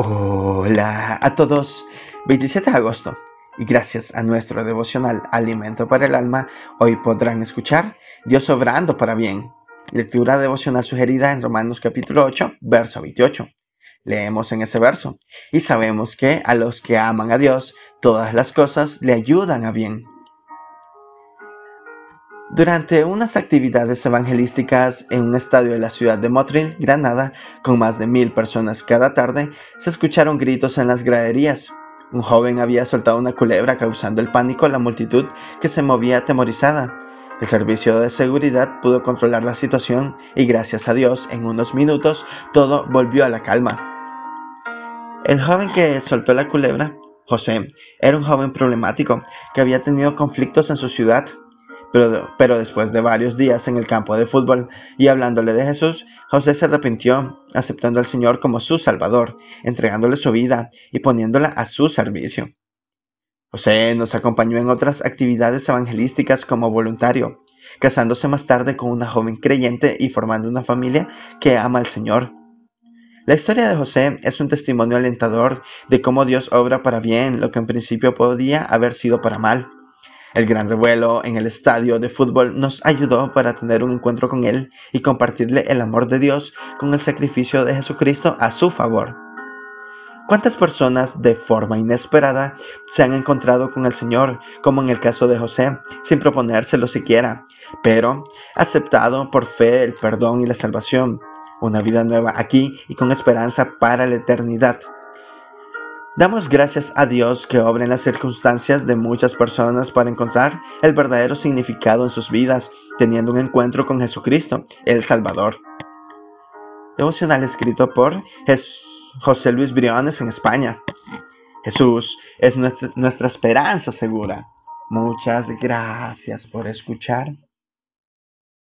Hola a todos, 27 de agosto y gracias a nuestro devocional Alimento para el Alma, hoy podrán escuchar Dios obrando para bien. Lectura devocional sugerida en Romanos capítulo 8, verso 28. Leemos en ese verso, y sabemos que a los que aman a Dios, todas las cosas le ayudan a bien. Durante unas actividades evangelísticas en un estadio de la ciudad de Motril, Granada, con más de mil personas cada tarde, se escucharon gritos en las graderías. Un joven había soltado una culebra causando el pánico a la multitud que se movía atemorizada. El servicio de seguridad pudo controlar la situación y gracias a Dios en unos minutos todo volvió a la calma. El joven que soltó la culebra, José, era un joven problemático que había tenido conflictos en su ciudad pero, después de varios días en el campo de fútbol y hablándole de Jesús, José se arrepintió, aceptando al Señor como su Salvador, entregándole su vida y poniéndola a su servicio. José nos acompañó en otras actividades evangelísticas como voluntario, casándose más tarde con una joven creyente y formando una familia que ama al Señor. La historia de José es un testimonio alentador de cómo Dios obra para bien lo que en principio podía haber sido para mal. El gran revuelo en el estadio de fútbol nos ayudó para tener un encuentro con Él y compartirle el amor de Dios con el sacrificio de Jesucristo a su favor. ¿Cuántas personas de forma inesperada se han encontrado con el Señor, como en el caso de José, sin proponérselo siquiera, pero aceptado por fe el perdón y la salvación, una vida nueva aquí y con esperanza para la eternidad? Damos gracias a Dios que obra en las circunstancias de muchas personas para encontrar el verdadero significado en sus vidas, teniendo un encuentro con Jesucristo, el Salvador. Devocional escrito por José Luis Briones en España. Jesús es nuestra esperanza segura. Muchas gracias por escuchar.